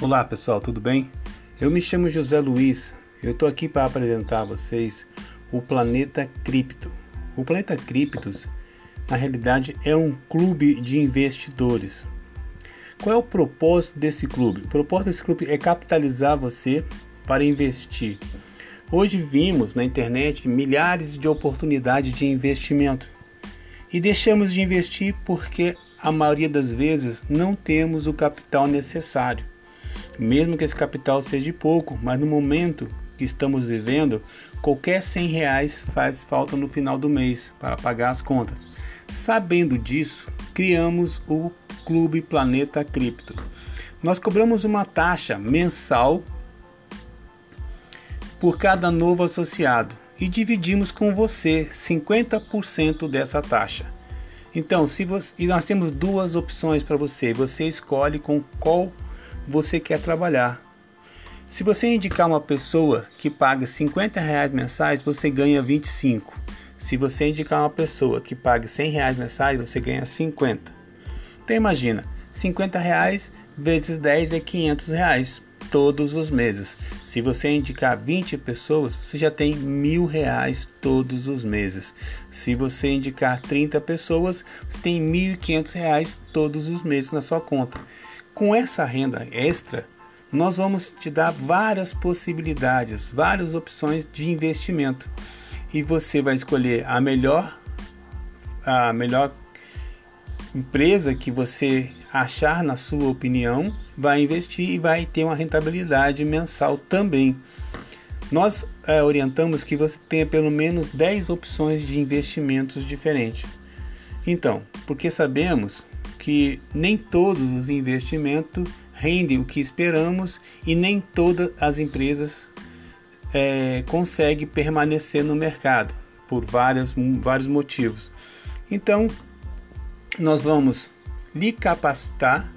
Olá pessoal, tudo bem? Eu me chamo José Luiz. Eu estou aqui para apresentar a vocês o Planeta Cripto. O Planeta Criptos, na realidade, é um clube de investidores. Qual é o propósito desse clube? O propósito desse clube é capitalizar você para investir. Hoje vimos na internet milhares de oportunidades de investimento e deixamos de investir porque a maioria das vezes não temos o capital necessário mesmo que esse capital seja pouco, mas no momento que estamos vivendo, qualquer 100 reais faz falta no final do mês para pagar as contas. Sabendo disso, criamos o Clube Planeta Cripto. Nós cobramos uma taxa mensal por cada novo associado e dividimos com você 50% dessa taxa. Então, se você, e nós temos duas opções para você, você escolhe com qual você quer trabalhar. Se você indicar uma pessoa que paga 50 reais mensais, você ganha 25. Se você indicar uma pessoa que paga 100 reais mensais, você ganha 50. Então imagina, 50 reais vezes 10 é 500 reais todos os meses. Se você indicar 20 pessoas, você já tem mil reais todos os meses. Se você indicar 30 pessoas, você tem 1.500 reais todos os meses na sua conta. Com essa renda extra, nós vamos te dar várias possibilidades, várias opções de investimento. E você vai escolher a melhor a melhor empresa que você achar na sua opinião, vai investir e vai ter uma rentabilidade mensal também. Nós é, orientamos que você tenha pelo menos 10 opções de investimentos diferentes. Então, porque sabemos que nem todos os investimentos rendem o que esperamos e nem todas as empresas é, conseguem permanecer no mercado por várias, vários motivos. Então, nós vamos lhe capacitar,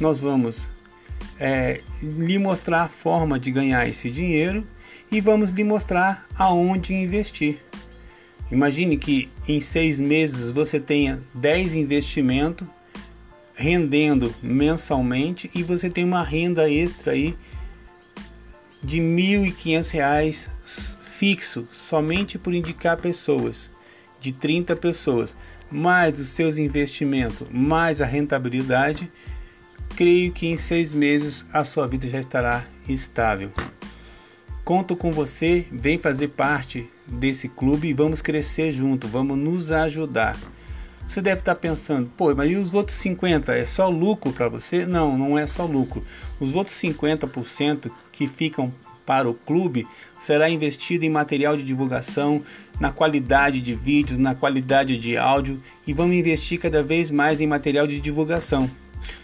nós vamos é, lhe mostrar a forma de ganhar esse dinheiro e vamos lhe mostrar aonde investir. Imagine que em seis meses você tenha 10 investimentos rendendo mensalmente e você tem uma renda extra aí de R$ 1.500 fixo somente por indicar pessoas, de 30 pessoas, mais os seus investimentos, mais a rentabilidade, creio que em seis meses a sua vida já estará estável. Conto com você, vem fazer parte desse clube e vamos crescer junto, vamos nos ajudar. Você deve estar pensando, pô, mas e os outros 50 é só lucro para você? Não, não é só lucro. Os outros 50% que ficam para o clube será investido em material de divulgação, na qualidade de vídeos, na qualidade de áudio e vamos investir cada vez mais em material de divulgação.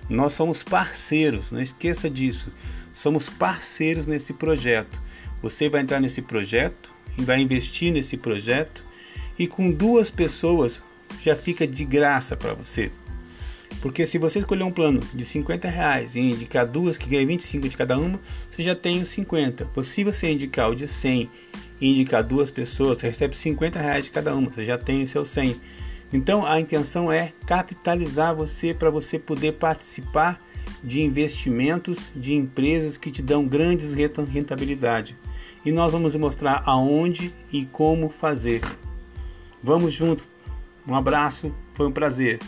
Nós somos parceiros, não esqueça disso. Somos parceiros nesse projeto. Você vai entrar nesse projeto e vai investir nesse projeto e com duas pessoas já fica de graça para você. Porque se você escolher um plano de 50 reais e indicar duas que ganha 25 de cada uma, você já tem os 50. Se você indicar o de 100 e indicar duas pessoas, você recebe 50 reais de cada uma, você já tem o seu 100. Então a intenção é capitalizar você para você poder participar de investimentos de empresas que te dão grandes rentabilidade. E nós vamos mostrar aonde e como fazer. Vamos junto um abraço, foi um prazer.